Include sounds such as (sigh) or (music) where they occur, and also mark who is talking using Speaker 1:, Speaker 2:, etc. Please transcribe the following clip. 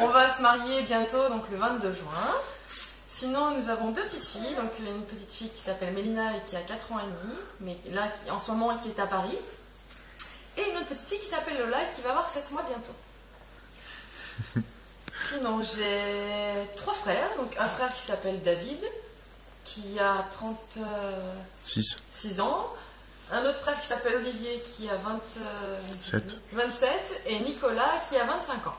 Speaker 1: On va se marier bientôt, donc le 22 juin. Sinon, nous avons deux petites filles. Donc, une petite fille qui s'appelle Mélina et qui a 4 ans et demi, mais là, qui, en ce moment, qui est à Paris. Et une autre petite fille qui s'appelle Lola et qui va avoir 7 mois bientôt. (laughs) Sinon, j'ai trois frères. Donc, un frère qui s'appelle David, qui a 36
Speaker 2: 6.
Speaker 1: Euh, ans. Un autre frère qui s'appelle Olivier, qui a 20, euh, 27. Et Nicolas, qui a 25 ans.